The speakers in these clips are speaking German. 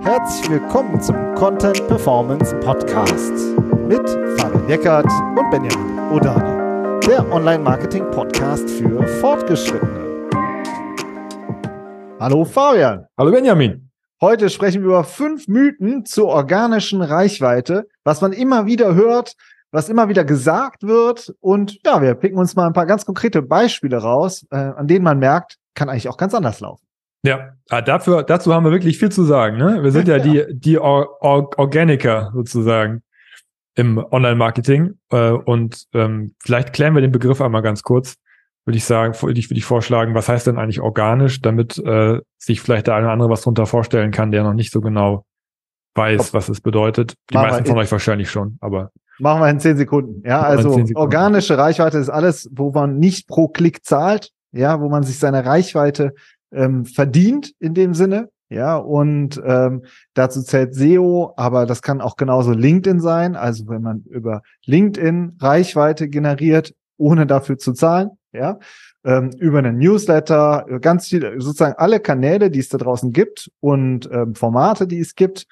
Herzlich willkommen zum Content Performance Podcast mit Fabian Eckert und Benjamin Odani, der Online-Marketing-Podcast für Fortgeschrittene. Hallo Fabian. Hallo Benjamin. Heute sprechen wir über fünf Mythen zur organischen Reichweite, was man immer wieder hört, was immer wieder gesagt wird. Und ja, wir picken uns mal ein paar ganz konkrete Beispiele raus, äh, an denen man merkt, kann eigentlich auch ganz anders laufen. Ja, ah, dafür, dazu haben wir wirklich viel zu sagen. Ne? Wir sind ja, ja. die, die Or Or Organiker sozusagen im Online-Marketing. Äh, und ähm, vielleicht klären wir den Begriff einmal ganz kurz. Würde ich sagen, würde ich, würde ich vorschlagen, was heißt denn eigentlich organisch, damit äh, sich vielleicht der eine oder andere was drunter vorstellen kann, der noch nicht so genau weiß, was es bedeutet. Die Machen meisten von euch wahrscheinlich schon, aber. Machen wir in zehn Sekunden. Ja, also Sekunden. organische Reichweite ist alles, wo man nicht pro Klick zahlt, ja, wo man sich seine Reichweite ähm, verdient in dem Sinne. Ja, und ähm, dazu zählt SEO, aber das kann auch genauso LinkedIn sein. Also wenn man über LinkedIn Reichweite generiert, ohne dafür zu zahlen, ja, ähm, über einen Newsletter, ganz viele, sozusagen alle Kanäle, die es da draußen gibt und ähm, Formate, die es gibt,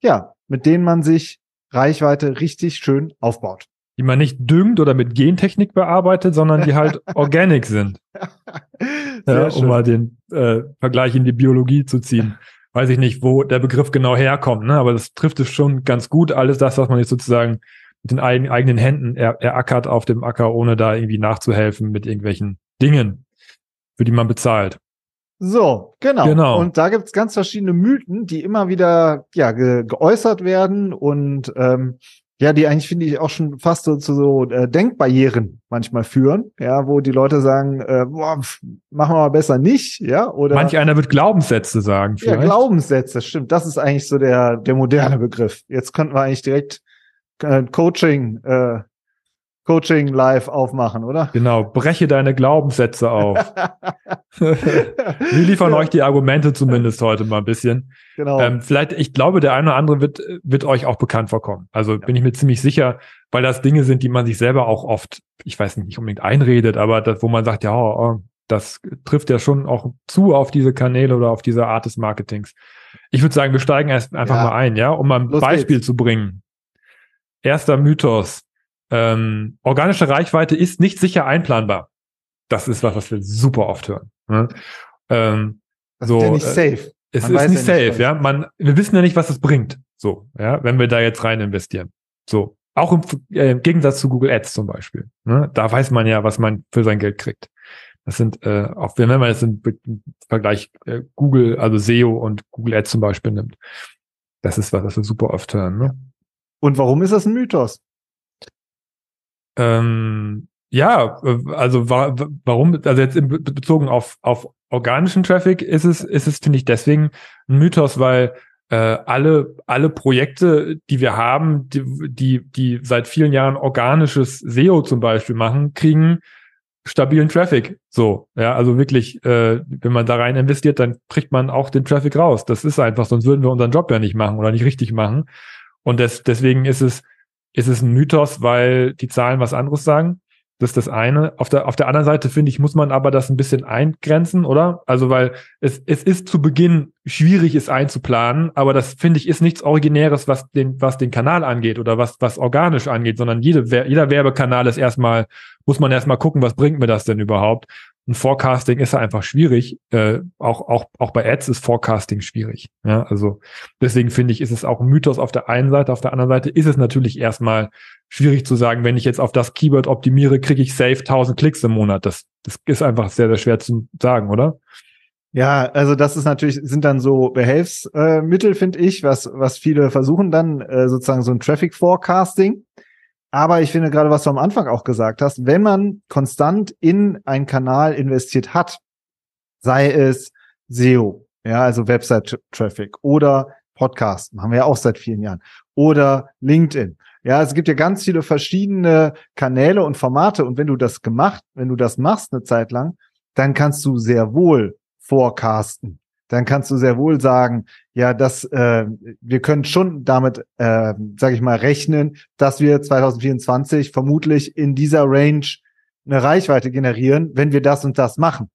ja, mit denen man sich Reichweite richtig schön aufbaut die man nicht düngt oder mit Gentechnik bearbeitet, sondern die halt organic sind. ja, um mal den äh, Vergleich in die Biologie zu ziehen. Weiß ich nicht, wo der Begriff genau herkommt, ne? aber das trifft es schon ganz gut. Alles das, was man jetzt sozusagen mit den eigenen, eigenen Händen er, erackert auf dem Acker, ohne da irgendwie nachzuhelfen mit irgendwelchen Dingen, für die man bezahlt. So, genau. genau. Und da gibt's ganz verschiedene Mythen, die immer wieder ja, ge geäußert werden und ähm, ja, die eigentlich finde ich auch schon fast so zu so äh, Denkbarrieren manchmal führen, ja, wo die Leute sagen, äh, boah, machen wir mal besser nicht, ja, oder manch einer wird Glaubenssätze sagen. Vielleicht. Ja, Glaubenssätze, stimmt. Das ist eigentlich so der der moderne Begriff. Jetzt könnten wir eigentlich direkt äh, Coaching äh, Coaching live aufmachen, oder? Genau, breche deine Glaubenssätze auf. Wir liefern ja. euch die Argumente zumindest heute mal ein bisschen. Genau. Ähm, vielleicht, ich glaube, der eine oder andere wird, wird euch auch bekannt vorkommen. Also ja. bin ich mir ziemlich sicher, weil das Dinge sind, die man sich selber auch oft, ich weiß nicht, nicht unbedingt einredet, aber das, wo man sagt, ja, oh, das trifft ja schon auch zu auf diese Kanäle oder auf diese Art des Marketings. Ich würde sagen, wir steigen erst einfach ja. mal ein, ja, um mal ein Los Beispiel geht's. zu bringen. Erster Mythos ähm, organische Reichweite ist nicht sicher einplanbar. Das ist was, was wir super oft hören. Ne? Ähm, das so, ist ja nicht äh, safe. Es Man ist nicht safe, nicht, ja. Man, wir wissen ja nicht, was es bringt. So, ja, wenn wir da jetzt rein investieren. So. Auch im, äh, im Gegensatz zu Google Ads zum Beispiel. Ne? Da weiß man ja, was man für sein Geld kriegt. Das sind, äh, auch wenn man jetzt im Vergleich äh, Google, also SEO und Google Ads zum Beispiel nimmt. Das ist was, was wir super oft hören. Ne? Und warum ist das ein Mythos? Ähm, ja, also wa warum, also jetzt in, bezogen auf, auf organischen Traffic ist es, ist es, finde ich, deswegen ein Mythos, weil äh, alle, alle Projekte, die wir haben, die, die, die seit vielen Jahren organisches SEO zum Beispiel machen, kriegen stabilen Traffic. So, ja, also wirklich, äh, wenn man da rein investiert, dann kriegt man auch den Traffic raus. Das ist einfach, sonst würden wir unseren Job ja nicht machen oder nicht richtig machen. Und des, deswegen ist es, ist es ein Mythos, weil die Zahlen was anderes sagen. Das ist das eine. Auf der, auf der anderen Seite finde ich, muss man aber das ein bisschen eingrenzen, oder? Also, weil es, es ist zu Beginn schwierig, es einzuplanen, aber das finde ich ist nichts Originäres, was den, was den Kanal angeht oder was, was organisch angeht, sondern jede, jeder Werbekanal ist erstmal, muss man erstmal gucken, was bringt mir das denn überhaupt? Ein Forecasting ist ja einfach schwierig. Äh, auch, auch, auch bei Ads ist Forecasting schwierig. Ja, also deswegen finde ich, ist es auch ein Mythos auf der einen Seite. Auf der anderen Seite ist es natürlich erstmal schwierig zu sagen, wenn ich jetzt auf das Keyword optimiere, kriege ich safe 1000 Klicks im Monat. Das, das ist einfach sehr, sehr schwer zu sagen, oder? Ja, also das ist natürlich, sind dann so Behelfsmittel, äh, finde ich, was, was viele versuchen dann, äh, sozusagen so ein Traffic Forecasting. Aber ich finde gerade, was du am Anfang auch gesagt hast, wenn man konstant in einen Kanal investiert hat, sei es SEO, ja, also Website-Traffic oder Podcast, machen wir ja auch seit vielen Jahren, oder LinkedIn. Ja, es gibt ja ganz viele verschiedene Kanäle und Formate und wenn du das gemacht, wenn du das machst eine Zeit lang, dann kannst du sehr wohl forecasten dann kannst du sehr wohl sagen, ja, dass äh, wir können schon damit, äh, sage ich mal, rechnen, dass wir 2024 vermutlich in dieser Range eine Reichweite generieren, wenn wir das und das machen.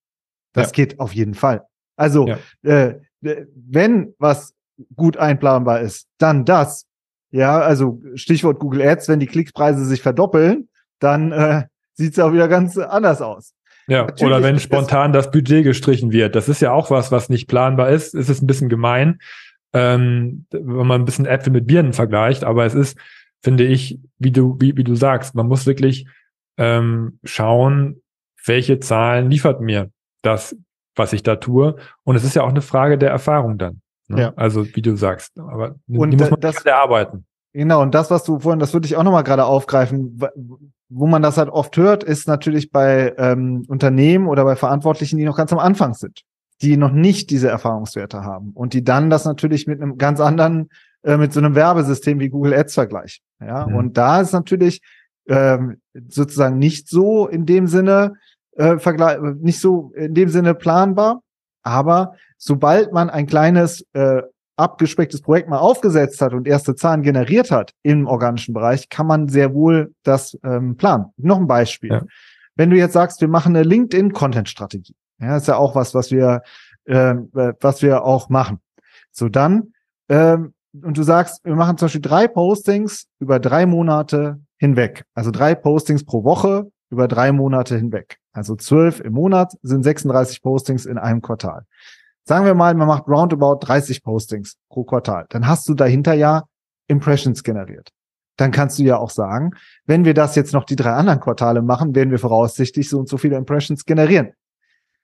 Das ja. geht auf jeden Fall. Also ja. äh, wenn was gut einplanbar ist, dann das. Ja, also Stichwort Google Ads, wenn die Klickpreise sich verdoppeln, dann äh, sieht es auch wieder ganz anders aus. Ja, Natürlich oder wenn spontan das Budget gestrichen wird. Das ist ja auch was, was nicht planbar ist. Es ist ein bisschen gemein, ähm, wenn man ein bisschen Äpfel mit Birnen vergleicht, aber es ist, finde ich, wie du, wie, wie du sagst, man muss wirklich ähm, schauen, welche Zahlen liefert mir das, was ich da tue. Und es ist ja auch eine Frage der Erfahrung dann. Ne? Ja. Also wie du sagst, aber und die muss man das, erarbeiten. Genau, und das, was du vorhin, das würde ich auch nochmal gerade aufgreifen, wo man das halt oft hört, ist natürlich bei ähm, Unternehmen oder bei Verantwortlichen, die noch ganz am Anfang sind, die noch nicht diese Erfahrungswerte haben und die dann das natürlich mit einem ganz anderen, äh, mit so einem Werbesystem wie Google Ads vergleichen. Ja, mhm. und da ist natürlich ähm, sozusagen nicht so in dem Sinne, äh, nicht so in dem Sinne planbar, aber sobald man ein kleines äh, abgespecktes Projekt mal aufgesetzt hat und erste Zahlen generiert hat im organischen Bereich, kann man sehr wohl das ähm, planen. Noch ein Beispiel. Ja. Wenn du jetzt sagst, wir machen eine LinkedIn-Content-Strategie, ja, ist ja auch was, was wir, äh, was wir auch machen. So dann, ähm, und du sagst, wir machen zum Beispiel drei Postings über drei Monate hinweg. Also drei Postings pro Woche über drei Monate hinweg. Also zwölf im Monat sind 36 Postings in einem Quartal. Sagen wir mal, man macht roundabout 30 Postings pro Quartal. Dann hast du dahinter ja Impressions generiert. Dann kannst du ja auch sagen, wenn wir das jetzt noch die drei anderen Quartale machen, werden wir voraussichtlich so und so viele Impressions generieren.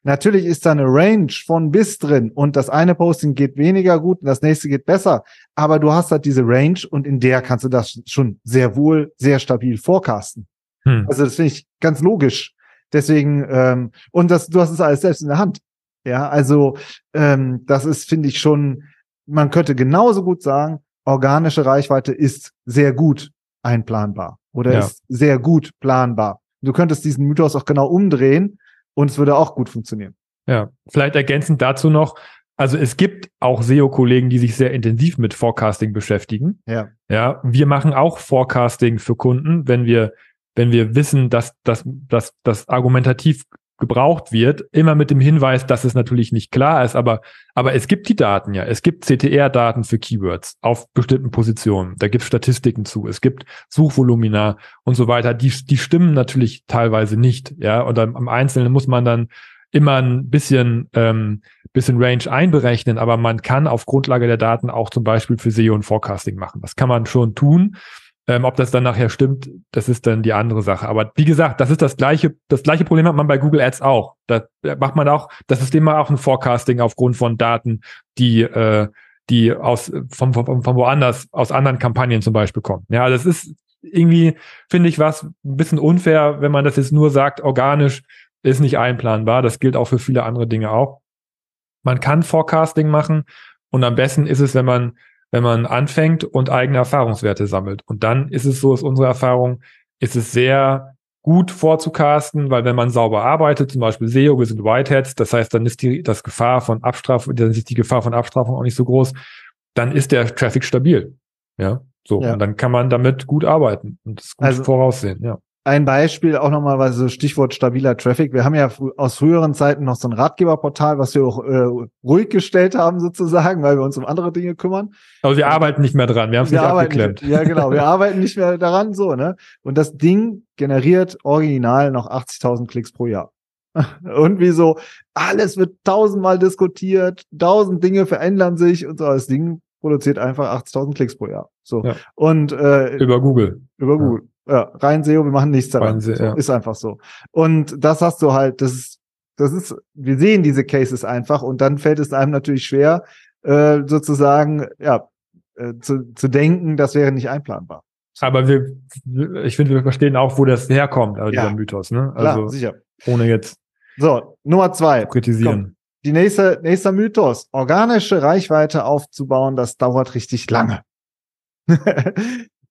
Natürlich ist da eine Range von bis drin und das eine Posting geht weniger gut und das nächste geht besser. Aber du hast halt diese Range und in der kannst du das schon sehr wohl, sehr stabil forecasten. Hm. Also das finde ich ganz logisch. Deswegen, ähm, und das, du hast es alles selbst in der Hand. Ja, also ähm, das ist, finde ich, schon, man könnte genauso gut sagen, organische Reichweite ist sehr gut einplanbar oder ja. ist sehr gut planbar. Du könntest diesen Mythos auch genau umdrehen und es würde auch gut funktionieren. Ja, vielleicht ergänzend dazu noch, also es gibt auch SEO-Kollegen, die sich sehr intensiv mit Forecasting beschäftigen. Ja. Ja, wir machen auch Forecasting für Kunden, wenn wir, wenn wir wissen, dass, dass, dass das argumentativ gebraucht wird, immer mit dem Hinweis, dass es natürlich nicht klar ist, aber, aber es gibt die Daten ja. Es gibt CTR-Daten für Keywords auf bestimmten Positionen. Da gibt es Statistiken zu. Es gibt Suchvolumina und so weiter. Die, die stimmen natürlich teilweise nicht. Ja, und am, am Einzelnen muss man dann immer ein bisschen, ähm, bisschen Range einberechnen, aber man kann auf Grundlage der Daten auch zum Beispiel für SEO und Forecasting machen. Das kann man schon tun. Ähm, ob das dann nachher stimmt, das ist dann die andere Sache. Aber wie gesagt, das ist das gleiche, das gleiche Problem hat man bei Google Ads auch. Da macht man auch, das System macht auch ein Forecasting aufgrund von Daten, die, äh, die aus, von, von, von woanders, aus anderen Kampagnen zum Beispiel kommen. Ja, das ist irgendwie, finde ich, was ein bisschen unfair, wenn man das jetzt nur sagt, organisch ist nicht einplanbar. Das gilt auch für viele andere Dinge auch. Man kann Forecasting machen und am besten ist es, wenn man wenn man anfängt und eigene Erfahrungswerte sammelt. Und dann ist es so, ist unsere Erfahrung, ist es sehr gut vorzucasten, weil wenn man sauber arbeitet, zum Beispiel SEO, wir sind Whiteheads, das heißt, dann ist die, das Gefahr von Abstrafung, dann ist die Gefahr von Abstrafung auch nicht so groß, dann ist der Traffic stabil. Ja, so. Ja. Und dann kann man damit gut arbeiten und das gut also, voraussehen, ja ein Beispiel auch nochmal, weil so Stichwort stabiler Traffic. Wir haben ja aus früheren Zeiten noch so ein Ratgeberportal, was wir auch äh, ruhig gestellt haben sozusagen, weil wir uns um andere Dinge kümmern. Aber wir arbeiten nicht mehr dran, wir haben es nicht abgeklemmt. Nicht, ja, genau, wir arbeiten nicht mehr daran, so, ne? Und das Ding generiert original noch 80.000 Klicks pro Jahr. Und wie so, alles wird tausendmal diskutiert, tausend Dinge verändern sich und so. Das Ding produziert einfach 80.000 Klicks pro Jahr. So. Ja. Und äh, über Google. Über Google. Ja. Ja, rein SEO, wir machen nichts daran. SEO, ja. Ist einfach so. Und das hast du halt, das ist, das ist, wir sehen diese Cases einfach und dann fällt es einem natürlich schwer, äh, sozusagen, ja, äh, zu, zu denken, das wäre nicht einplanbar. Aber wir, ich finde, wir verstehen auch, wo das herkommt, also ja. dieser Mythos, ne? Also, Klar, sicher. Ohne jetzt. So, Nummer zwei. Kritisieren. Komm. Die nächste, nächster Mythos. Organische Reichweite aufzubauen, das dauert richtig lange.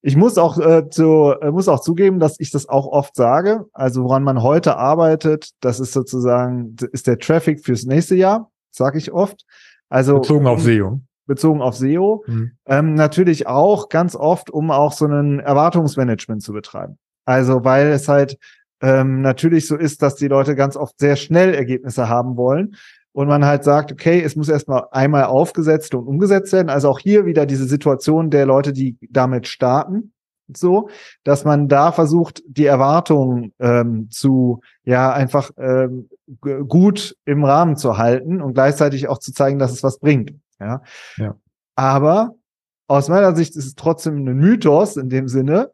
Ich muss auch äh, zu, äh, muss auch zugeben, dass ich das auch oft sage. Also woran man heute arbeitet, das ist sozusagen ist der Traffic fürs nächste Jahr, sage ich oft. Also bezogen auf SEO. Bezogen auf SEO. Mhm. Ähm, natürlich auch ganz oft, um auch so ein Erwartungsmanagement zu betreiben. Also weil es halt ähm, natürlich so ist, dass die Leute ganz oft sehr schnell Ergebnisse haben wollen. Und man halt sagt, okay, es muss erstmal einmal aufgesetzt und umgesetzt werden. Also auch hier wieder diese Situation der Leute, die damit starten, so, dass man da versucht, die Erwartungen ähm, zu, ja, einfach ähm, gut im Rahmen zu halten und gleichzeitig auch zu zeigen, dass es was bringt. Ja. ja. Aber aus meiner Sicht ist es trotzdem ein Mythos in dem Sinne,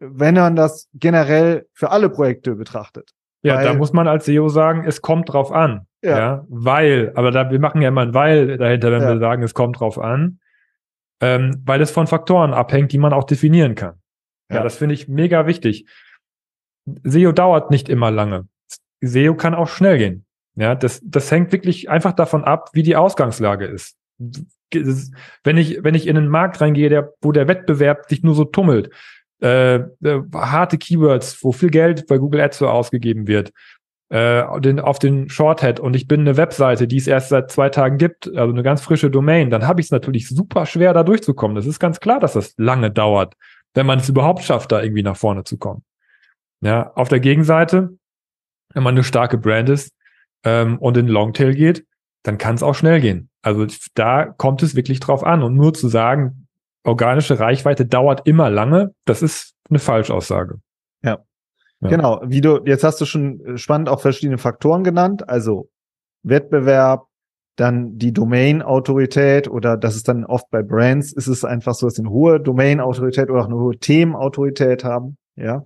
wenn man das generell für alle Projekte betrachtet. Ja, Weil, da muss man als SEO sagen, es kommt drauf an. Ja. ja weil, aber da, wir machen ja immer ein Weil dahinter, wenn ja. wir sagen, es kommt drauf an. Ähm, weil es von Faktoren abhängt, die man auch definieren kann. Ja, ja das finde ich mega wichtig. SEO dauert nicht immer lange. SEO kann auch schnell gehen. Ja, das, das hängt wirklich einfach davon ab, wie die Ausgangslage ist. Wenn ich, wenn ich in einen Markt reingehe, der, wo der Wettbewerb sich nur so tummelt, äh, äh, harte Keywords, wo viel Geld bei Google Ads so ausgegeben wird, den, auf den Shorthead und ich bin eine Webseite, die es erst seit zwei Tagen gibt, also eine ganz frische Domain, dann habe ich es natürlich super schwer, da durchzukommen. Das ist ganz klar, dass das lange dauert, wenn man es überhaupt schafft, da irgendwie nach vorne zu kommen. Ja, auf der Gegenseite, wenn man eine starke Brand ist ähm, und in Longtail geht, dann kann es auch schnell gehen. Also da kommt es wirklich drauf an. Und nur zu sagen, organische Reichweite dauert immer lange, das ist eine Falschaussage. Ja. Genau, wie du, jetzt hast du schon äh, spannend auch verschiedene Faktoren genannt, also Wettbewerb, dann die Domain-Autorität oder das ist dann oft bei Brands, ist es einfach so, dass sie eine hohe Domain-Autorität oder auch eine hohe Themenautorität haben, ja.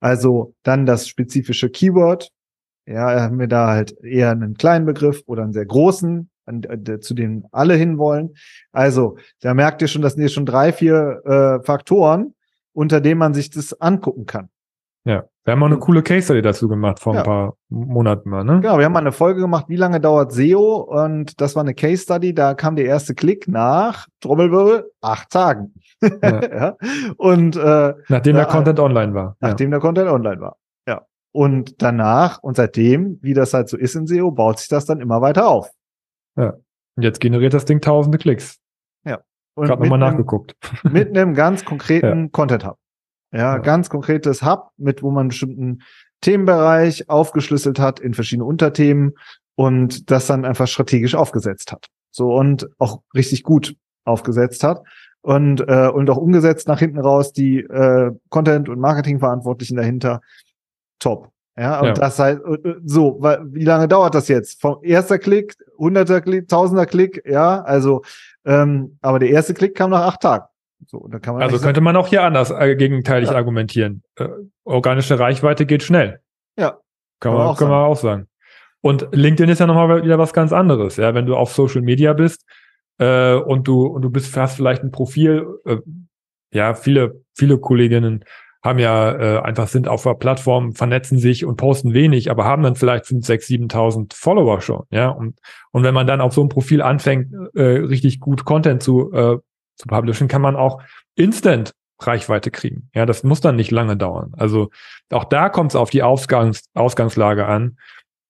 Also dann das spezifische Keyword, ja, haben wir da halt eher einen kleinen Begriff oder einen sehr großen, äh, zu dem alle hinwollen. Also, da merkt ihr schon, das sind hier schon drei, vier äh, Faktoren, unter denen man sich das angucken kann. Ja, wir haben auch eine coole Case Study dazu gemacht vor ja. ein paar Monaten mal, ne? Genau, wir haben mal eine Folge gemacht, wie lange dauert SEO? Und das war eine Case Study, da kam der erste Klick nach, Trommelwirbel, acht Tagen. Ja. ja. Und äh, nachdem der Content online war. Nachdem der Content online war. Ja. Und danach und seitdem, wie das halt so ist in SEO, baut sich das dann immer weiter auf. Ja. Und jetzt generiert das Ding tausende Klicks. Ja. Und Gerade nochmal nachgeguckt. Mit einem ganz konkreten. Content Hub. Ja, ja, ganz konkretes Hub, mit wo man einen bestimmten Themenbereich aufgeschlüsselt hat in verschiedene Unterthemen und das dann einfach strategisch aufgesetzt hat. So und auch richtig gut aufgesetzt hat und äh, und auch umgesetzt nach hinten raus die äh, Content und Marketing Verantwortlichen dahinter top. Ja, und ja. das heißt so, weil, wie lange dauert das jetzt? Vom erster Klick, hunderter Klick, tausender Klick, ja, also ähm, aber der erste Klick kam nach acht Tagen. So, da kann man also könnte man auch hier anders äh, gegenteilig ja. argumentieren. Äh, organische Reichweite geht schnell. Ja. Kann, man, auch, kann man auch sagen. Und LinkedIn ist ja nochmal wieder was ganz anderes. Ja, wenn du auf Social Media bist äh, und du und du bist hast vielleicht ein Profil. Äh, ja, viele viele Kolleginnen haben ja äh, einfach sind auf der Plattform, vernetzen sich und posten wenig, aber haben dann vielleicht 5, 6, 7.000 Follower schon. Ja, und und wenn man dann auf so einem Profil anfängt, äh, richtig gut Content zu äh, zu publishen, kann man auch instant Reichweite kriegen. Ja, das muss dann nicht lange dauern. Also auch da kommt es auf die Ausgangs Ausgangslage an.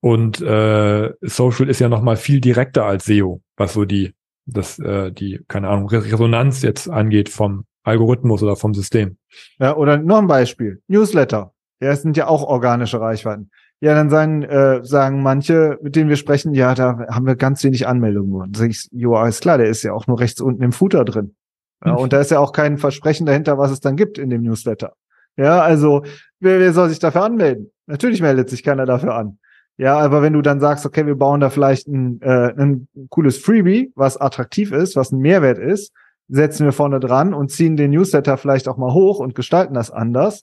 Und äh, Social ist ja noch mal viel direkter als SEO, was so die, das, äh, die, keine Ahnung, Resonanz jetzt angeht vom Algorithmus oder vom System. Ja, oder noch ein Beispiel. Newsletter. Ja, es sind ja auch organische Reichweiten. Ja, dann sagen, äh, sagen manche, mit denen wir sprechen, ja, da haben wir ganz wenig Anmeldungen sag ich, jo, alles klar, der ist ja auch nur rechts unten im Footer drin. Ja, und da ist ja auch kein Versprechen dahinter, was es dann gibt in dem Newsletter. Ja, also wer, wer soll sich dafür anmelden? Natürlich meldet sich keiner dafür an. Ja, aber wenn du dann sagst, okay, wir bauen da vielleicht ein, äh, ein cooles Freebie, was attraktiv ist, was ein Mehrwert ist, setzen wir vorne dran und ziehen den Newsletter vielleicht auch mal hoch und gestalten das anders,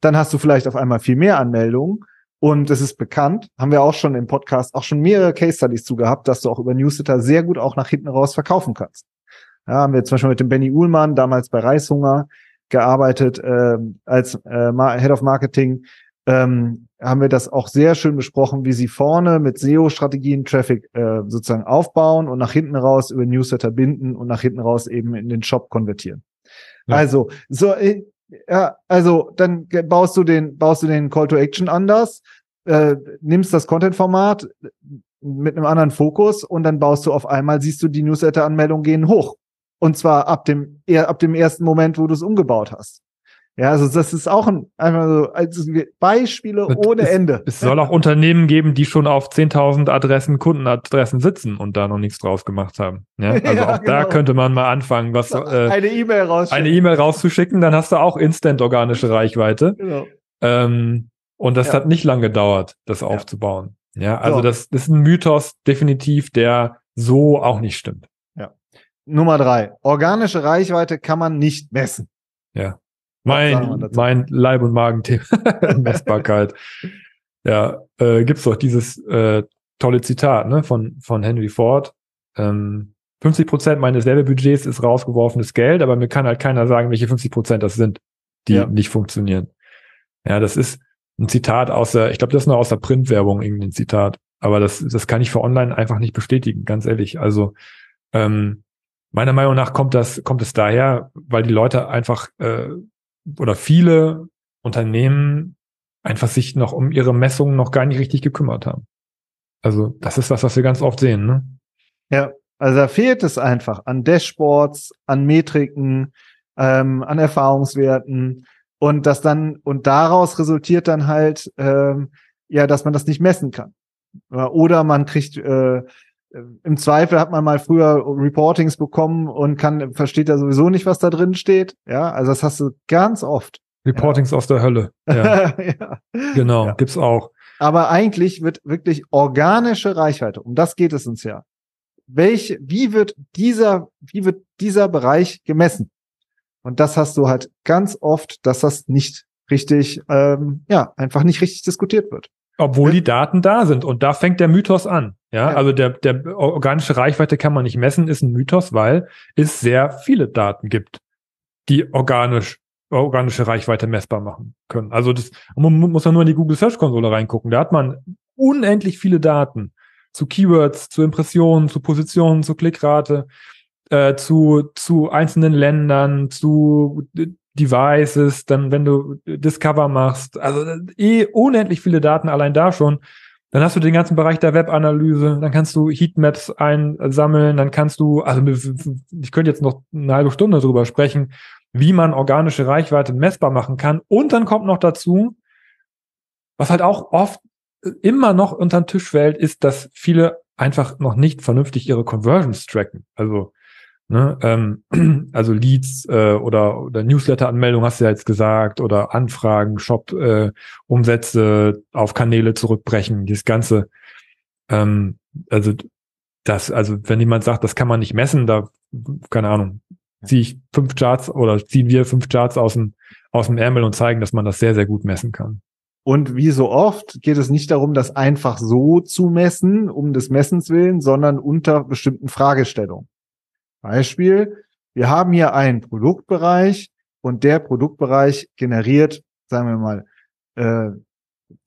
dann hast du vielleicht auf einmal viel mehr Anmeldungen und es ist bekannt, haben wir auch schon im Podcast auch schon mehrere Case Studies zu gehabt, dass du auch über Newsletter sehr gut auch nach hinten raus verkaufen kannst. Ja, haben wir zum Beispiel mit dem Benny Uhlmann, damals bei Reishunger, gearbeitet äh, als äh, Head of Marketing. Ähm, haben wir das auch sehr schön besprochen, wie sie vorne mit SEO-Strategien Traffic äh, sozusagen aufbauen und nach hinten raus über Newsletter binden und nach hinten raus eben in den Shop konvertieren. Ja. Also, so, äh, ja, also dann baust du den, baust du den Call to Action anders, äh, nimmst das Content-Format mit einem anderen Fokus und dann baust du auf einmal, siehst du, die Newsletter-Anmeldungen gehen hoch. Und zwar ab dem, ab dem ersten Moment, wo du es umgebaut hast. Ja, also das ist auch ein, einfach so also Beispiele Es- ohne Ende. Es soll auch Unternehmen geben, die schon auf 10.000 Adressen, Kundenadressen sitzen und da noch nichts draus gemacht haben. Ja, also Ja, auch da genau. könnte man mal anfangen, was äh, eine E-Mail raus. eine E-Mail rauszuschicken, dann hast du auch instant organische Reichweite. Genau. Ähm, und das Ja. hat nicht lange gedauert, das aufzubauen. Ja, also So. das, das ist ein Mythos definitiv, der so auch nicht stimmt. Nummer drei. Organische Reichweite kann man nicht messen. wir Mein, mein Leib- und Magenthema, Messbarkeit. ja, äh, gibt's doch dieses äh, tolle Zitat ne, von, von Henry Ford. Ähm, 50 Prozent meines Werbebudgets ist rausgeworfenes Geld, aber mir kann halt keiner sagen, welche 50 Prozent das sind, die Ja. nicht funktionieren. Ja, das ist ein Zitat aus der, ich glaube, das ist nur aus der Printwerbung irgendein Zitat, aber das, das kann ich für online einfach nicht bestätigen, ganz ehrlich. Also ähm, meiner Meinung nach kommt das, kommt es daher, weil die Leute einfach äh, oder viele Unternehmen einfach sich noch um ihre Messungen noch gar nicht richtig gekümmert haben. Also das ist was, was wir ganz oft sehen. Ne? Ja, also da fehlt es einfach an Dashboards, an Metriken, ähm, an Erfahrungswerten und das dann und daraus resultiert dann halt ähm, ja, dass man das nicht messen kann. Oder man kriegt äh, im Zweifel hat man mal früher Reportings bekommen und kann versteht ja sowieso nicht, was da drin steht. Ja, also das hast du ganz oft. Reportings aus der Hölle. Ja, ja. genau, Ja. gibt's auch. Aber eigentlich wird wirklich organische Reichweite, um das geht es uns ja. Welche, wie wird dieser, wie wird dieser Bereich gemessen? Und das hast du halt ganz oft, dass das nicht richtig, ähm, ja, einfach nicht richtig diskutiert wird. Obwohl Ja. die Daten da sind. Und da fängt der Mythos an. Ja, Ja. also der, der organische Reichweite kann man nicht messen, ist ein Mythos, weil es sehr viele Daten gibt, die organisch, organische Reichweite messbar machen können. Also das, man mu- muss ja nur in die Google Search Konsole reingucken. Da hat man unendlich viele Daten zu Keywords, zu Impressionen, zu Positionen, zu Klickrate, äh, zu, zu einzelnen Ländern, zu Devices, dann wenn du Discover machst, also äh, eh unendlich viele Daten allein da schon. Dann hast du den ganzen Bereich der Webanalyse, dann kannst du Heatmaps einsammeln, dann kannst du, also ich könnte jetzt noch eine halbe Stunde drüber sprechen, wie man organische Reichweite messbar machen kann. Und dann kommt noch dazu, was halt auch oft immer noch unter den Tisch fällt, ist, dass viele einfach noch nicht vernünftig ihre Conversions tracken. Also, ne, ähm, also Leads äh, oder, oder Newsletter-Anmeldung hast du ja jetzt gesagt, oder Anfragen, Shop-Umsätze auf Kanäle zurückbrechen, dieses Ganze. Ähm, also das, also wenn jemand sagt, das kann man nicht messen, da, keine Ahnung, ziehe ich fünf Charts oder ziehen wir fünf Charts aus dem, aus dem Ärmel und zeigen, dass man das sehr, sehr gut messen kann. Und wie so oft geht es nicht darum, das einfach so zu messen, um des Messens willen, sondern unter bestimmten Fragestellungen. Beispiel, wir haben hier einen Produktbereich und der Produktbereich generiert, sagen wir mal, äh,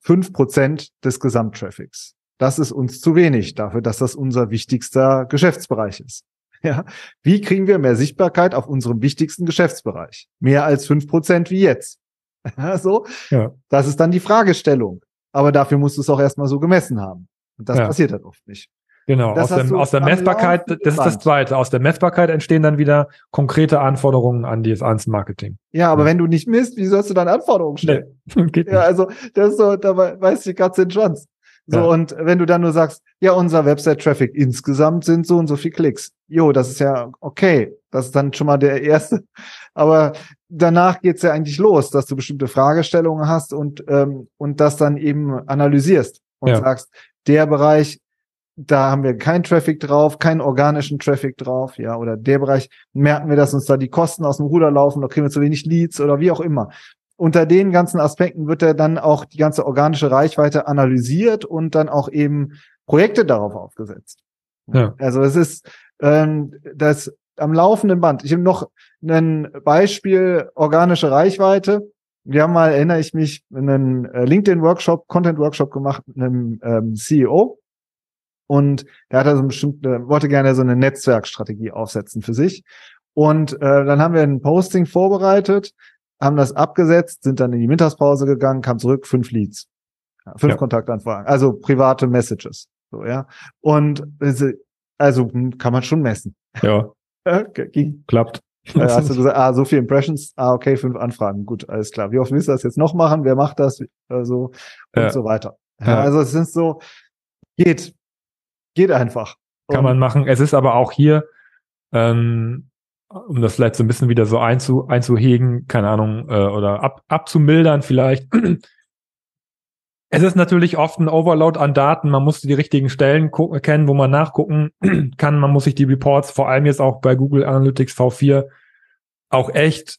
fünf Prozent des Gesamttraffics. Das ist uns zu wenig dafür, dass das unser wichtigster Geschäftsbereich ist. Ja, wie kriegen wir mehr Sichtbarkeit auf unserem wichtigsten Geschäftsbereich? Mehr als fünf Prozent wie jetzt. Ja, so. Ja. Das ist dann die Fragestellung. Aber dafür musst du es auch erstmal so gemessen haben. Und das Ja. passiert halt oft nicht. Genau, aus, du aus der Messbarkeit, das ist das. Zweite. Aus der Messbarkeit entstehen dann wieder konkrete Anforderungen an das ans Marketing. Ja, aber Ja. wenn du nicht misst, wie sollst du dann Anforderungen stellen? geht Ja, also das ist so, da weiß die Katze den Schwanz. So, Ja. und wenn du dann nur sagst, ja, unser Website-Traffic insgesamt sind so und so viel Klicks. Jo, das ist ja okay. Das ist dann schon mal der erste. Aber danach geht's ja eigentlich los, dass du bestimmte Fragestellungen hast und, ähm, und das dann eben analysierst und Ja. sagst, der Bereich, da haben wir keinen Traffic drauf, keinen organischen Traffic drauf, ja, oder der Bereich, merken wir, dass uns da die Kosten aus dem Ruder laufen, da kriegen wir zu wenig Leads oder wie auch immer unter den ganzen Aspekten wird er dann auch die ganze organische Reichweite analysiert und dann auch eben Projekte darauf aufgesetzt. Ja. Also es ist ähm, das am laufenden Band. Ich habe noch ein Beispiel organische Reichweite. Wir haben mal, erinnere ich mich, einen äh, LinkedIn-Workshop, Content-Workshop gemacht mit einem ähm, CEO. Und der hat also bestimmt, äh, wollte gerne so eine Netzwerkstrategie aufsetzen für sich. Und äh, dann haben wir ein Posting vorbereitet, haben das abgesetzt, sind dann in die Mittagspause gegangen, kam zurück, fünf Leads. Fünf Ja. Kontaktanfragen, also private Messages. So, ja. Und also hm, kann man schon messen. Ja, ging klappt. Äh, hast du gesagt, ah, so viele Impressions, ah, okay, fünf Anfragen, gut, alles klar. Wie oft willst du das jetzt noch machen? Wer macht das? Also, und Ja. so weiter. Ja. Also es sind so, geht, geht einfach. Kann Und- man machen. Es ist aber auch hier, ähm, um das vielleicht so ein bisschen wieder so einzu, einzuhegen, keine Ahnung, äh, oder ab, abzumildern vielleicht. Es ist natürlich oft ein Overload an Daten. Man muss die richtigen Stellen kennen, wo man nachgucken kann. Man muss sich die Reports, vor allem jetzt auch bei Google Analytics V4, auch echt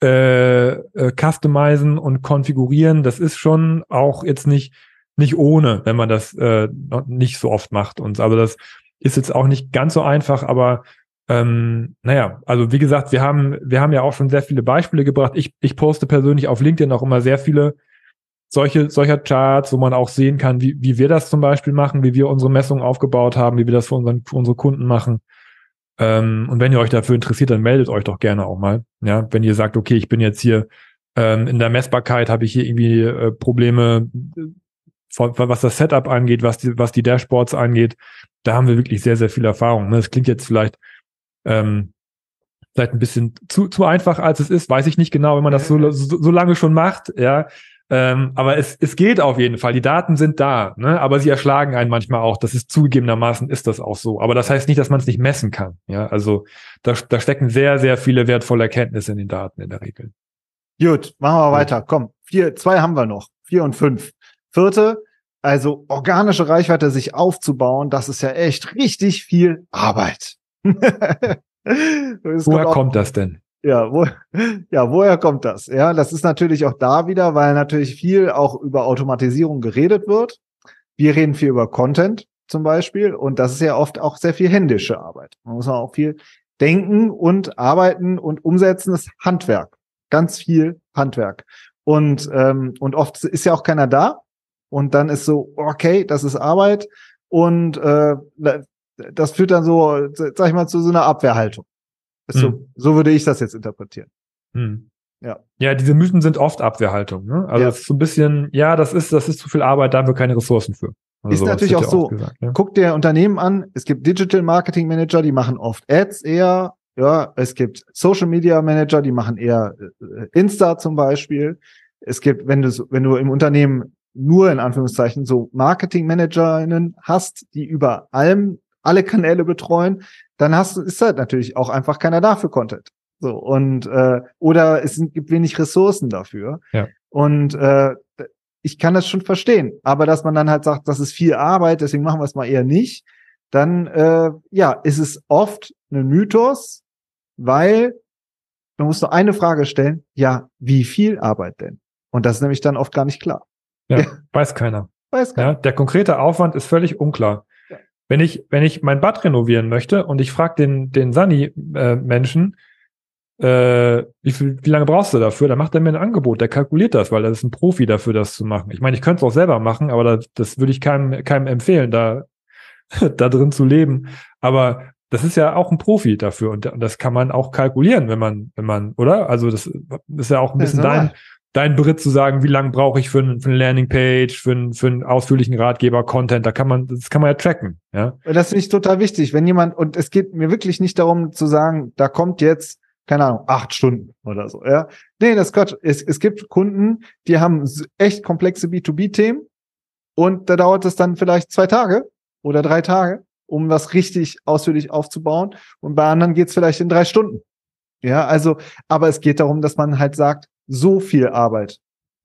äh, äh, customizen und konfigurieren. Das ist schon auch jetzt nicht nicht ohne, wenn man das äh, nicht so oft macht. Und also das ist jetzt auch nicht ganz so einfach, aber ähm, naja, also wie gesagt, wir haben wir haben ja auch schon sehr viele Beispiele gebracht. Ich ich poste persönlich auf LinkedIn auch immer sehr viele solche solcher Charts, wo man auch sehen kann, wie wie wir das zum Beispiel machen, wie wir unsere Messungen aufgebaut haben, wie wir das für, unseren, für unsere Kunden machen. Ähm, und wenn ihr euch dafür interessiert, dann meldet euch doch gerne auch mal. Ja, wenn ihr sagt, okay, ich bin jetzt hier ähm, in der Messbarkeit, habe ich hier irgendwie äh, Probleme, was das Setup angeht, was die, was die Dashboards angeht, da haben wir wirklich sehr, sehr viel Erfahrung. Ne? Das klingt jetzt vielleicht ähm, vielleicht ein bisschen zu, zu einfach, als es ist, weiß ich nicht genau, wenn man das so, so, so lange schon macht, ja. Ähm, aber es, es geht auf jeden Fall. Die Daten sind da, ne? aber sie erschlagen einen manchmal auch. Das ist zugegebenermaßen ist das auch so. Aber das heißt nicht, dass man es nicht messen kann. Ja, also da, da stecken sehr, sehr viele wertvolle Erkenntnisse in den Daten in der Regel. Gut, machen wir weiter. Komm, vier, zwei haben wir noch. Vier und fünf. Vierte, also organische Reichweite sich aufzubauen, das ist ja echt richtig viel Arbeit. Woher auch- kommt das denn? Ja, wo, ja, woher kommt das? Ja, das ist natürlich auch da wieder, weil natürlich viel auch über Automatisierung geredet wird. Wir reden viel über Content zum Beispiel und das ist ja oft auch sehr viel händische Arbeit. Man muss auch viel denken und arbeiten und umsetzen, das ist Handwerk. Ganz viel Handwerk. Und, ähm, und oft ist ja auch keiner da. Und dann ist so, okay, das ist Arbeit. Und äh, das führt dann so, sag ich mal, zu so einer Abwehrhaltung. Ist so, Hm. so würde ich das jetzt interpretieren. Hm. Ja. Ja, diese Mythen sind oft Abwehrhaltung. Ne? Also Ja. es ist so ein bisschen, ja, das ist, das ist zu viel Arbeit, da haben wir keine Ressourcen für. Also Ist natürlich auch ja so. Gesagt, ne? Guck dir Unternehmen an. Es gibt Digital Marketing Manager, die machen oft Ads eher. Ja, es gibt Social Media Manager, die machen eher äh, Insta zum Beispiel. Es gibt, wenn du, wenn du im Unternehmen nur in Anführungszeichen so Marketing Managerinnen hast, die über allem alle Kanäle betreuen, dann hast du, ist halt natürlich auch einfach keiner da für Content. So und äh, oder es sind- gibt wenig Ressourcen dafür. Ja. Und äh, ich kann das schon verstehen, aber dass man dann halt sagt, das ist viel Arbeit, deswegen machen wir es mal eher nicht, dann äh, ja, ist es oft ein Mythos, weil man muss nur eine Frage stellen, ja, wie viel Arbeit denn? Und das ist nämlich dann oft gar nicht klar. Ja, Ja. weiß keiner. Weiß gar Ja, der konkrete Aufwand ist völlig unklar. Ja. Wenn ich, wenn ich mein Bad renovieren möchte und ich frage den, den Sani-Menschen, äh, wie, viel, wie lange brauchst du dafür? Dann macht er mir ein Angebot, der kalkuliert das, weil er ist ein Profi dafür, das zu machen. Ich meine, ich könnte es auch selber machen, aber das, das würde ich keinem, keinem empfehlen, da, da drin zu leben. Aber das ist ja auch ein Profi dafür und das kann man auch kalkulieren, wenn man, wenn man, oder? Also das ist ja auch ein Ja, bisschen ist normal. dein, dein Brit zu sagen, wie lange brauche ich für, ein, für eine Landingpage, für, ein, für einen ausführlichen Ratgeber, Content, da kann man, das kann man ja tracken, ja. Das finde ich total wichtig. Wenn jemand, und es geht mir wirklich nicht darum zu sagen, da kommt jetzt, keine Ahnung, acht Stunden oder so, ja. Nee, das ist Quatsch. Es, es gibt Kunden, die haben echt komplexe B2B-Themen und da dauert es dann vielleicht zwei Tage oder drei Tage, um das richtig ausführlich aufzubauen. Und bei anderen geht's vielleicht in drei Stunden. Ja, also, aber es geht darum, dass man halt sagt, so viel Arbeit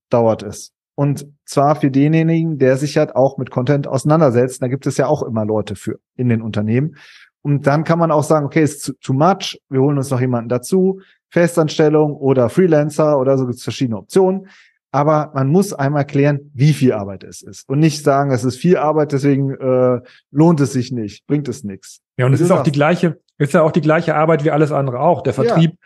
dauert es. Und zwar für denjenigen, der sich halt auch mit Content auseinandersetzt. Da gibt es ja auch immer Leute für in den Unternehmen. Und dann kann man auch sagen, okay, ist too, much. Wir holen uns noch jemanden dazu. Festanstellung oder Freelancer oder so gibt es verschiedene Optionen. Aber man muss einmal klären, wie viel Arbeit es ist. Und nicht sagen, es ist viel Arbeit, deswegen äh, lohnt es sich nicht, bringt es nichts. Ja, und es ist auch die gleiche, ist ja auch die gleiche Arbeit wie alles andere auch. Der Ja. Vertrieb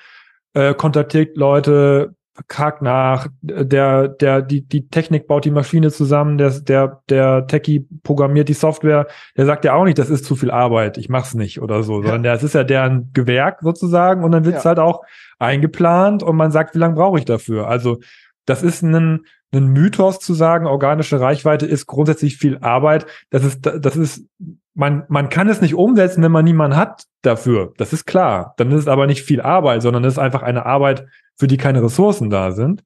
äh, kontaktiert Leute, hakt nach, der, der, die, die Technik baut die Maschine zusammen, der, der, der Techie programmiert die Software, der sagt ja auch nicht, das ist zu viel Arbeit, ich mach's nicht oder so, sondern das ist ja deren Gewerk sozusagen und dann wird's Ja. halt auch eingeplant und man sagt, wie lange brauche ich dafür? Also das ist ein, ein Mythos zu sagen, organische Reichweite ist grundsätzlich viel Arbeit. Das ist, das ist, man, man kann es nicht umsetzen, wenn man niemanden hat dafür. Das ist klar. Dann ist es aber nicht viel Arbeit, sondern es ist einfach eine Arbeit, für die keine Ressourcen da sind.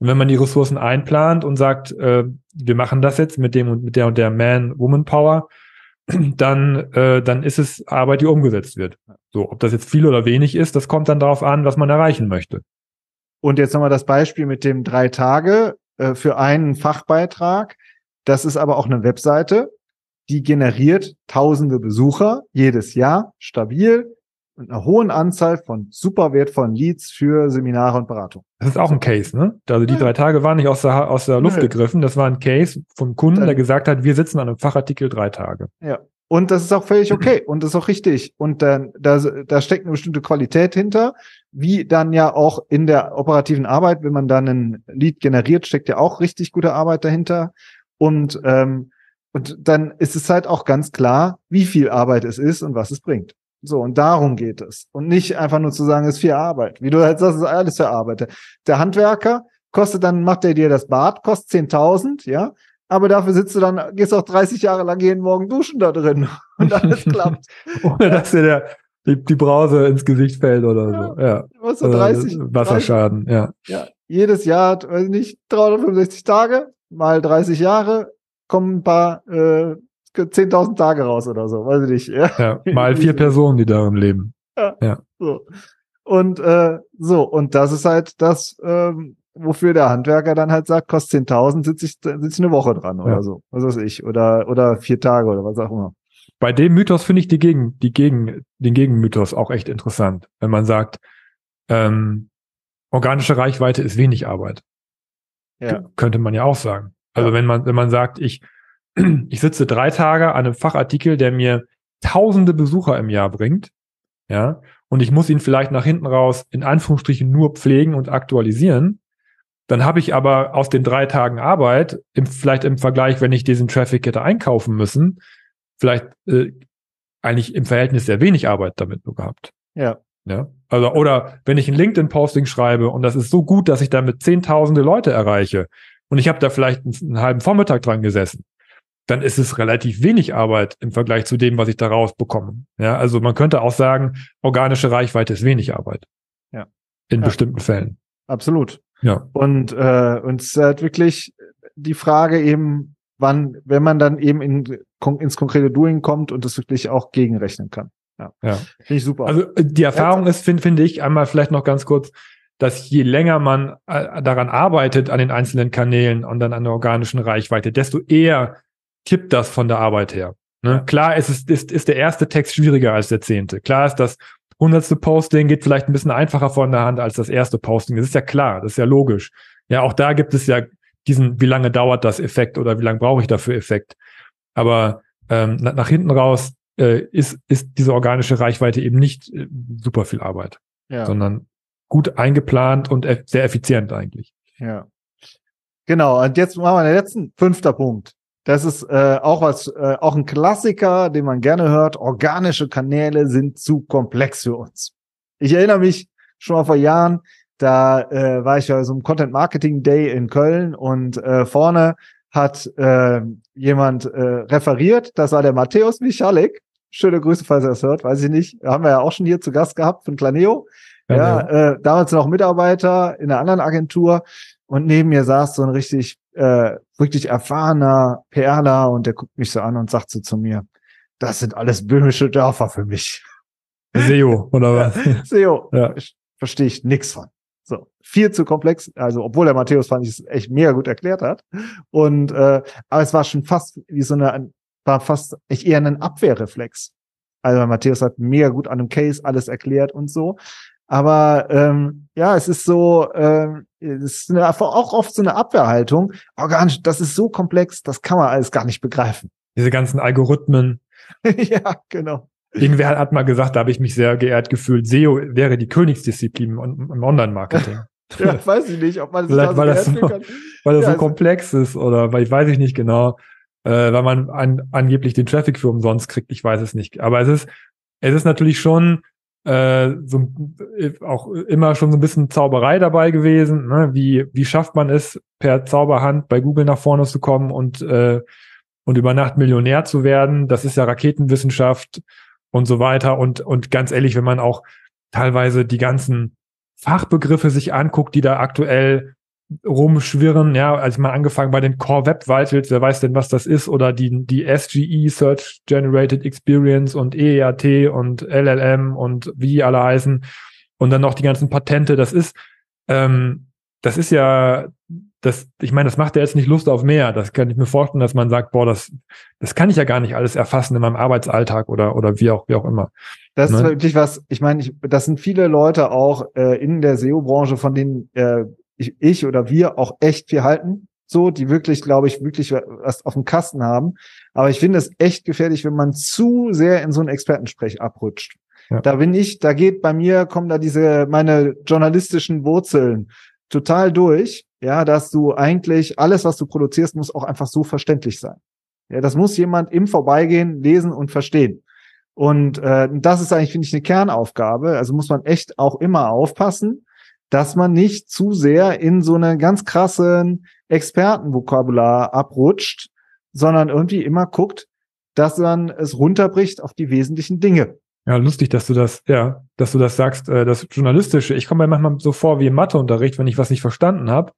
Und wenn man die Ressourcen einplant und sagt, äh, wir machen das jetzt mit dem und mit der und der Man-Woman-Power, dann, äh, dann ist es Arbeit, die umgesetzt wird. So, ob das jetzt viel oder wenig ist, das kommt dann darauf an, was man erreichen möchte. Und jetzt nochmal das Beispiel mit dem drei Tage äh, für einen Fachbeitrag. Das ist aber auch eine Webseite, die generiert tausende Besucher jedes Jahr stabil und einer hohen Anzahl von super wertvollen Leads für Seminare und Beratung. Das ist auch ein Case, ne? Also die ja. drei Tage waren nicht aus der, aus der Luft Nö. gegriffen. Das war ein Case vom Kunden, der gesagt hat, wir sitzen an einem Fachartikel drei Tage. Ja. Und das ist auch völlig okay und das ist auch richtig. Und dann, da, da steckt eine bestimmte Qualität hinter, wie dann ja auch in der operativen Arbeit, wenn man dann ein Lead generiert, steckt ja auch richtig gute Arbeit dahinter. Und, ähm, und dann ist es halt auch ganz klar, wie viel Arbeit es ist und was es bringt. So, und darum geht es. Und nicht einfach nur zu sagen, es ist viel Arbeit. Wie du halt sagst, es ist alles für Arbeit. Der Handwerker kostet dann, macht er dir das Bad, kostet 10.000, ja. Aber dafür sitzt du dann, gehst auch 30 Jahre lang jeden Morgen duschen da drin und alles klappt. Ohne dass dir der, die, die Brause ins Gesicht fällt oder ja, so. Ja. Was so 30, Wasserschaden, 30, ja. Ja. Jedes Jahr, weiß nicht, 365 Tage, mal 30 Jahre, kommen ein paar äh, 10.000 Tage raus oder so, weiß ich nicht. Ja, ja mal vier Personen, die darin leben. Ja. ja. So. Und äh, so, und das ist halt das, ähm, wofür der Handwerker dann halt sagt, kostet 10.000, sitze ich, sitz ich eine Woche dran ja. oder so, was weiß ich, oder, oder vier Tage oder was auch immer. Bei dem Mythos finde ich die Gegen, die Gegen, den Gegenmythos auch echt interessant, wenn man sagt, ähm, organische Reichweite ist wenig Arbeit. Ja. Könnte man ja auch sagen. Also ja. wenn man, wenn man sagt, ich, ich sitze drei Tage an einem Fachartikel, der mir tausende Besucher im Jahr bringt, ja, und ich muss ihn vielleicht nach hinten raus in Anführungsstrichen nur pflegen und aktualisieren, dann habe ich aber aus den drei Tagen Arbeit, im, vielleicht im Vergleich, wenn ich diesen Traffic hätte einkaufen müssen, vielleicht äh, eigentlich im Verhältnis sehr wenig Arbeit damit nur gehabt. Ja. Ja. Also, oder wenn ich ein LinkedIn-Posting schreibe und das ist so gut, dass ich damit zehntausende Leute erreiche und ich habe da vielleicht einen, einen halben Vormittag dran gesessen, dann ist es relativ wenig Arbeit im Vergleich zu dem, was ich da rausbekomme. Ja, also man könnte auch sagen, organische Reichweite ist wenig Arbeit. Ja. In ja. bestimmten Fällen. Absolut. Ja. Und, äh, und es ist halt wirklich die Frage eben, wann, wenn man dann eben in, ins konkrete Doing kommt und das wirklich auch gegenrechnen kann. Ja. ja. Finde ich super. Also äh, die Erfahrung ist, finde find ich, einmal vielleicht noch ganz kurz, dass je länger man äh, daran arbeitet, an den einzelnen Kanälen und dann an der organischen Reichweite, desto eher kippt das von der Arbeit her. Ne? Klar ist, es, ist, ist der erste Text schwieriger als der zehnte. Klar ist das hundertste Posting geht vielleicht ein bisschen einfacher von der Hand als das erste Posting. Das ist ja klar, das ist ja logisch. Ja, auch da gibt es ja diesen, wie lange dauert das Effekt oder wie lange brauche ich dafür Effekt. Aber ähm, nach, nach hinten raus äh, ist, ist diese organische Reichweite eben nicht äh, super viel Arbeit, ja. sondern gut eingeplant und sehr effizient eigentlich. Ja. Genau, und jetzt machen wir den letzten, fünfter Punkt. Das ist äh, auch was, äh, auch ein Klassiker, den man gerne hört. Organische Kanäle sind zu komplex für uns. Ich erinnere mich schon mal vor Jahren, da äh, war ich ja so einem Content Marketing Day in Köln und äh, vorne hat äh, jemand äh, referiert. Das war der Matthäus Michalik. Schöne Grüße, falls er das hört. Weiß ich nicht. Haben wir ja auch schon hier zu Gast gehabt von Planeo. Ja, ja. Äh, damals noch Mitarbeiter in einer anderen Agentur. Und neben mir saß so ein richtig äh, wirklich erfahrener PRler und der guckt mich so an und sagt so zu mir, das sind alles böhmische Dörfer für mich. SEO, oder was? SEO. Ja. Verstehe ich nix von. So, viel zu komplex. Also, obwohl der Matthäus fand ich es echt mega gut erklärt hat. Und äh, aber es war schon fast wie so eine, war fast echt eher ein Abwehrreflex. Also Matthäus hat mega gut an einem Case alles erklärt und so. Aber ähm, ja, es ist so, ähm, es ist eine, auch oft so eine Abwehrhaltung. Organisch, das ist so komplex, das kann man alles gar nicht begreifen. Diese ganzen Algorithmen. ja, genau. Irgendwer hat mal gesagt, da habe ich mich sehr geehrt gefühlt, SEO wäre die Königsdisziplin im Online-Marketing. ja, weiß ich nicht, ob man sich Vielleicht, so weil das so, kann. Weil das ja, so also komplex ist oder weil ich weiß ich nicht genau, äh, weil man an, angeblich den Traffic für umsonst kriegt, ich weiß es nicht. Aber es ist, es ist natürlich schon äh, so auch immer schon so ein bisschen Zauberei dabei gewesen. Ne? Wie, wie schafft man es, per Zauberhand bei Google nach vorne zu kommen und, äh, und über Nacht Millionär zu werden? Das ist ja Raketenwissenschaft und so weiter. Und, und ganz ehrlich, wenn man auch teilweise die ganzen Fachbegriffe sich anguckt, die da aktuell rumschwirren, ja, also mal angefangen bei den Core Web Vitals, wer weiß denn, was das ist, oder die, die SGE, Search Generated Experience und EAT und LLM und wie die alle heißen und dann noch die ganzen Patente, das ist, ähm, das ist ja, das, ich meine, das macht ja jetzt nicht Lust auf mehr. Das kann ich mir vorstellen, dass man sagt, boah, das, das kann ich ja gar nicht alles erfassen in meinem Arbeitsalltag oder, oder wie auch, wie auch immer. Das ne? ist wirklich was, ich meine, ich, das sind viele Leute auch äh, in der SEO-Branche, von denen äh, ich, ich oder wir auch echt viel halten, so, die wirklich, glaube ich, wirklich was auf dem Kasten haben. Aber ich finde es echt gefährlich, wenn man zu sehr in so ein Expertensprech abrutscht. Ja. Da bin ich, da geht bei mir, kommen da diese, meine journalistischen Wurzeln total durch, ja, dass du eigentlich alles, was du produzierst, muss auch einfach so verständlich sein. Ja, das muss jemand im Vorbeigehen lesen und verstehen. Und äh, das ist eigentlich, finde ich, eine Kernaufgabe. Also muss man echt auch immer aufpassen, dass man nicht zu sehr in so einen ganz krassen Expertenvokabular abrutscht, sondern irgendwie immer guckt, dass man es runterbricht auf die wesentlichen Dinge. Ja, lustig, dass du das, ja, dass du das sagst, äh, das Journalistische. Ich komme mir manchmal so vor wie im Matheunterricht, wenn ich was nicht verstanden habe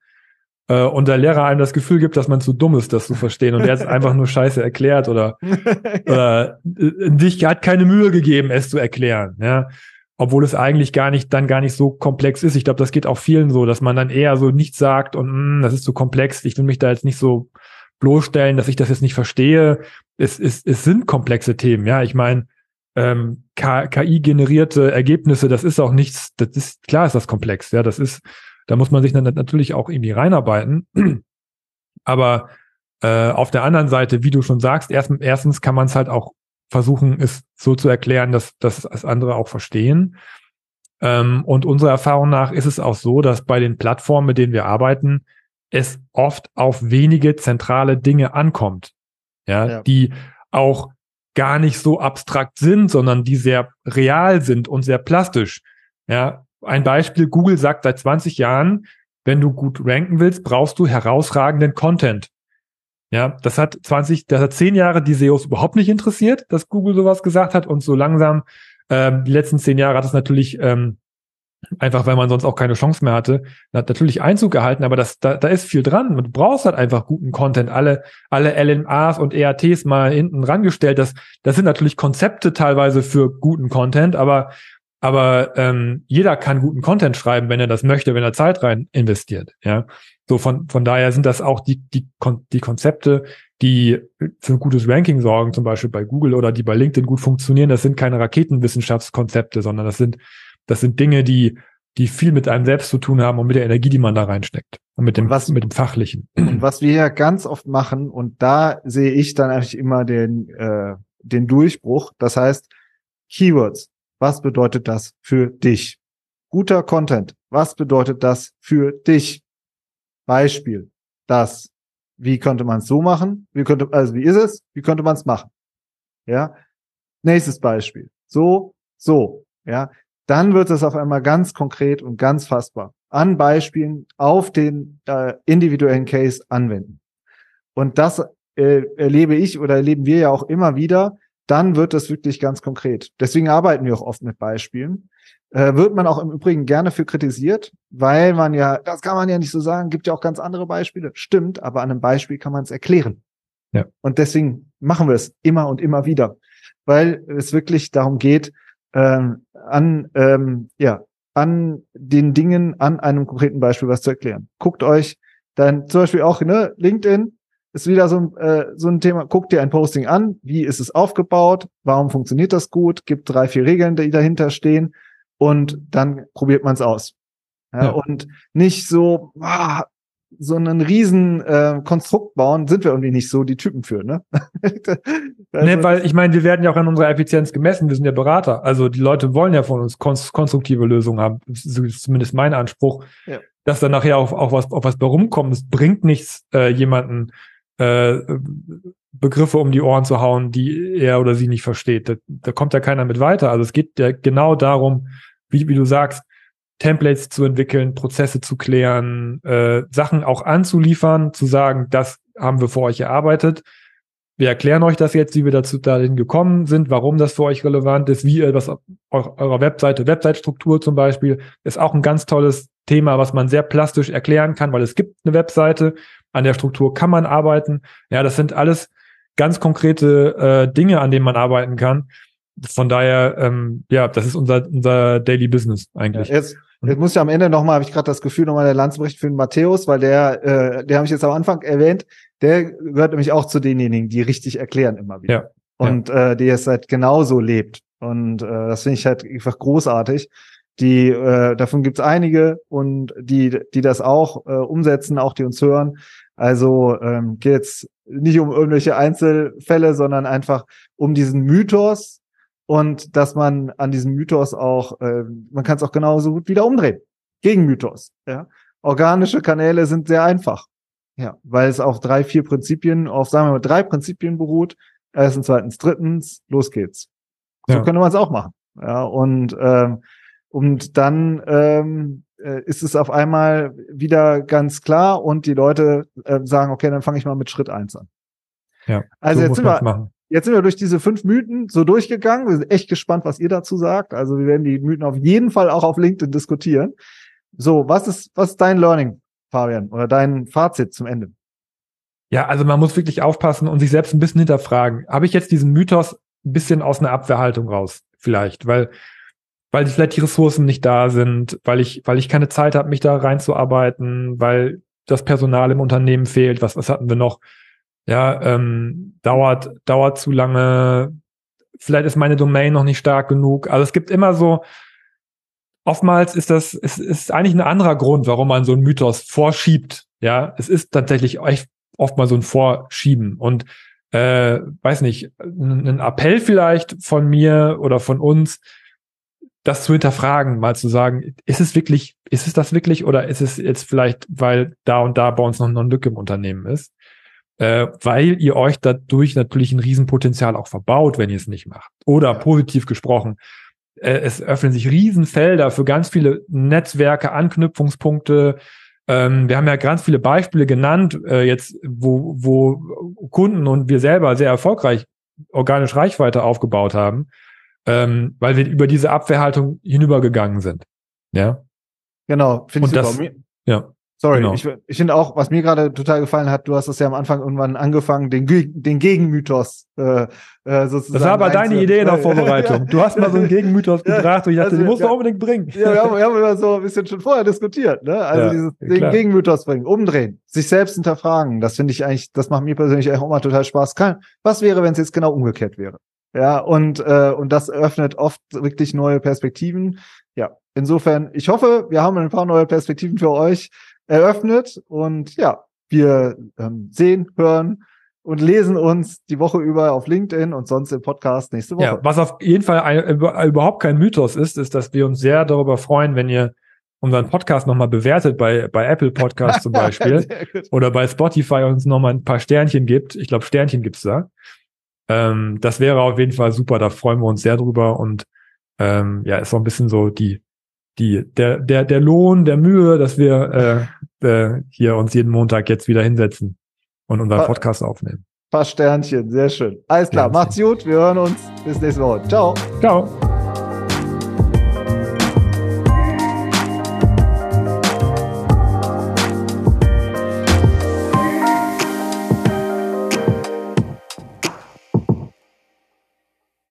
äh, und der Lehrer einem das Gefühl gibt, dass man zu dumm ist, das zu verstehen und er hat einfach nur Scheiße erklärt oder, oder äh, dich hat keine Mühe gegeben, es zu erklären. Ja, obwohl es eigentlich gar nicht, dann gar nicht so komplex ist. Ich glaube, das geht auch vielen so, dass man dann eher so nichts sagt und mh, hm, das ist zu komplex, ich will mich da jetzt nicht so bloßstellen, dass ich das jetzt nicht verstehe. Es, es, es sind komplexe Themen, ja. Ich meine, ähm, KI-generierte Ergebnisse, das ist auch nichts, das ist, klar ist das komplex, ja, das ist, da muss man sich dann natürlich auch irgendwie reinarbeiten. Aber äh, auf der anderen Seite, wie du schon sagst, erst, erstens kann man es halt auch versuchen, es so zu erklären, dass, dass das andere auch verstehen. Ähm, und unserer Erfahrung nach ist es auch so, dass bei den Plattformen, mit denen wir arbeiten, es oft auf wenige zentrale Dinge ankommt. Ja, ja. die auch gar nicht so abstrakt sind, sondern die sehr real sind und sehr plastisch. Ja, ein Beispiel, Google sagt seit 20 Jahren, wenn du gut ranken willst, brauchst du herausragenden Content. Ja, das hat 20, das hat 10 Jahre die SEOs überhaupt nicht interessiert, dass Google sowas gesagt hat und so langsam, ähm, die letzten 10 Jahre hat es natürlich, ähm, einfach weil man sonst auch keine Chance mehr hatte, hat natürlich Einzug gehalten, aber das, da, da ist viel dran. Du brauchst halt einfach guten Content. Alle, alle LMAs und EATs mal hinten rangestellt. Das, das sind natürlich Konzepte teilweise für guten Content, aber aber ähm, jeder kann guten Content schreiben, wenn er das möchte, wenn er Zeit rein investiert. Ja, so von von daher sind das auch die die die Konzepte, die für ein gutes Ranking sorgen, zum Beispiel bei Google oder die bei LinkedIn gut funktionieren. Das sind keine Raketenwissenschaftskonzepte, sondern das sind das sind Dinge, die die viel mit einem selbst zu tun haben und mit der Energie, die man da reinsteckt und mit dem was mit dem fachlichen. Und was wir ja ganz oft machen und da sehe ich dann eigentlich immer den äh, den Durchbruch. Das heißt Keywords was bedeutet das für dich? Guter Content. Was bedeutet das für dich? Beispiel. Das. Wie könnte man es so machen? Wie könnte, also wie ist es? Wie könnte man es machen? Ja. Nächstes Beispiel. So, so. Ja. Dann wird es auf einmal ganz konkret und ganz fassbar. An Beispielen auf den äh, individuellen Case anwenden. Und das äh, erlebe ich oder erleben wir ja auch immer wieder, dann wird das wirklich ganz konkret. Deswegen arbeiten wir auch oft mit Beispielen. Äh, wird man auch im Übrigen gerne für kritisiert, weil man ja, das kann man ja nicht so sagen, gibt ja auch ganz andere Beispiele. Stimmt, aber an einem Beispiel kann man es erklären. Ja. Und deswegen machen wir es immer und immer wieder, weil es wirklich darum geht, ähm, an, ähm, ja, an den Dingen, an einem konkreten Beispiel was zu erklären. Guckt euch dann zum Beispiel auch, ne, LinkedIn, ist wieder so ein, äh, so ein Thema. Guck dir ein Posting an. Wie ist es aufgebaut? Warum funktioniert das gut? Gibt drei, vier Regeln, die dahinter stehen. Und dann probiert man es aus. Ja, ja. Und nicht so, ah, so einen riesen äh, Konstrukt bauen, sind wir irgendwie nicht so die Typen für, ne? also, ne, weil ich meine, wir werden ja auch an unserer Effizienz gemessen, wir sind ja Berater. Also die Leute wollen ja von uns konstruktive Lösungen haben. Das ist zumindest mein Anspruch, ja. dass da nachher auch, auch was, auch was bei rumkommt. Es bringt nichts, äh, jemanden äh, Begriffe um die Ohren zu hauen, die er oder sie nicht versteht. Da, da kommt ja keiner mit weiter. Also es geht ja genau darum, wie, wie du sagst, Templates zu entwickeln, Prozesse zu klären, äh, Sachen auch anzuliefern, zu sagen, das haben wir für euch erarbeitet. Wir erklären euch das jetzt, wie wir dazu dahin gekommen sind, warum das für euch relevant ist, wie ihr auf eurer Webseite, Website-Struktur zum Beispiel, ist auch ein ganz tolles Thema, was man sehr plastisch erklären kann, weil es gibt eine Webseite, an der Struktur kann man arbeiten. Ja, das sind alles ganz konkrete äh, Dinge, an denen man arbeiten kann. Von daher, ähm, ja, das ist unser, unser Daily Business eigentlich. Ja, jetzt, jetzt muss ich am Ende nochmal, habe ich gerade das Gefühl, nochmal der Landsbericht für den Matthäus, weil der, äh, der habe ich jetzt am Anfang erwähnt, der gehört nämlich auch zu denjenigen, die richtig erklären immer wieder. Ja. Und ja. Äh, die es halt genauso lebt. Und äh, das finde ich halt einfach großartig. Die, äh, davon gibt's einige und die, die das auch äh, umsetzen, auch die uns hören. Also ähm, geht nicht um irgendwelche Einzelfälle, sondern einfach um diesen Mythos und dass man an diesem Mythos auch, äh, man kann es auch genauso gut wieder umdrehen. Gegen Mythos. Ja? Organische Kanäle sind sehr einfach. Ja, weil es auf drei, vier Prinzipien, auf sagen wir mal drei Prinzipien beruht. Erstens, zweitens, drittens, los geht's. So ja. könnte man es auch machen. Ja, und ähm, und dann ähm, äh, ist es auf einmal wieder ganz klar und die Leute äh, sagen, okay, dann fange ich mal mit Schritt eins an. Ja, also so jetzt, sind wir, jetzt sind wir durch diese fünf Mythen so durchgegangen. Wir sind echt gespannt, was ihr dazu sagt. Also wir werden die Mythen auf jeden Fall auch auf LinkedIn diskutieren. So, was ist, was ist dein Learning, Fabian, oder dein Fazit zum Ende? Ja, also man muss wirklich aufpassen und sich selbst ein bisschen hinterfragen. Habe ich jetzt diesen Mythos ein bisschen aus einer Abwehrhaltung raus? Vielleicht, weil weil vielleicht die Ressourcen nicht da sind, weil ich, weil ich keine Zeit habe, mich da reinzuarbeiten, weil das Personal im Unternehmen fehlt. Was, was hatten wir noch? Ja, ähm, dauert, dauert zu lange. Vielleicht ist meine Domain noch nicht stark genug. Also es gibt immer so, oftmals ist das, es ist eigentlich ein anderer Grund, warum man so einen Mythos vorschiebt. Ja, es ist tatsächlich echt oft mal so ein Vorschieben und äh, weiß nicht, ein Appell vielleicht von mir oder von uns, das zu hinterfragen, mal zu sagen, ist es wirklich, ist es das wirklich oder ist es jetzt vielleicht, weil da und da bei uns noch, eine Lücke im Unternehmen ist? Äh, weil ihr euch dadurch natürlich ein Riesenpotenzial auch verbaut, wenn ihr es nicht macht. Oder positiv gesprochen, äh, es öffnen sich Riesenfelder für ganz viele Netzwerke, Anknüpfungspunkte. Ähm, wir haben ja ganz viele Beispiele genannt, äh, jetzt, wo, wo Kunden und wir selber sehr erfolgreich organisch Reichweite aufgebaut haben ähm, weil wir über diese Abwehrhaltung hinübergegangen sind. Ja. Genau, finde ich das, super. Ja. Sorry, genau. ich, ich finde auch, was mir gerade total gefallen hat, du hast das ja am Anfang irgendwann angefangen, den, den Gegenmythos äh, äh, sozusagen. Das war aber deine Idee in der Vorbereitung. Du hast mal so einen Gegenmythos gebracht und ich dachte, also, den musst du unbedingt bringen. Ja, wir haben, wir haben immer so ein bisschen schon vorher diskutiert, ne? Also ja, dieses den Gegenmythos bringen, umdrehen, sich selbst hinterfragen. Das finde ich eigentlich, das macht mir persönlich auch immer total Spaß. Was wäre, wenn es jetzt genau umgekehrt wäre? Ja, und, äh, und das eröffnet oft wirklich neue Perspektiven. Ja, insofern, ich hoffe, wir haben ein paar neue Perspektiven für euch eröffnet und ja, wir ähm, sehen, hören und lesen uns die Woche über auf LinkedIn und sonst im Podcast nächste Woche. Ja, was auf jeden Fall ein, überhaupt kein Mythos ist, ist, dass wir uns sehr darüber freuen, wenn ihr unseren Podcast nochmal bewertet bei, bei Apple Podcast zum Beispiel oder bei Spotify uns nochmal ein paar Sternchen gibt. Ich glaube, Sternchen gibt's da. Ähm, das wäre auf jeden Fall super, da freuen wir uns sehr drüber und ähm, ja, ist so ein bisschen so die, die, der, der, der Lohn, der Mühe, dass wir äh, äh, hier uns jeden Montag jetzt wieder hinsetzen und unseren Podcast aufnehmen. Paar Sternchen, sehr schön. Alles klar, ja, macht's gut, wir hören uns bis nächste Woche. Ciao. Ciao.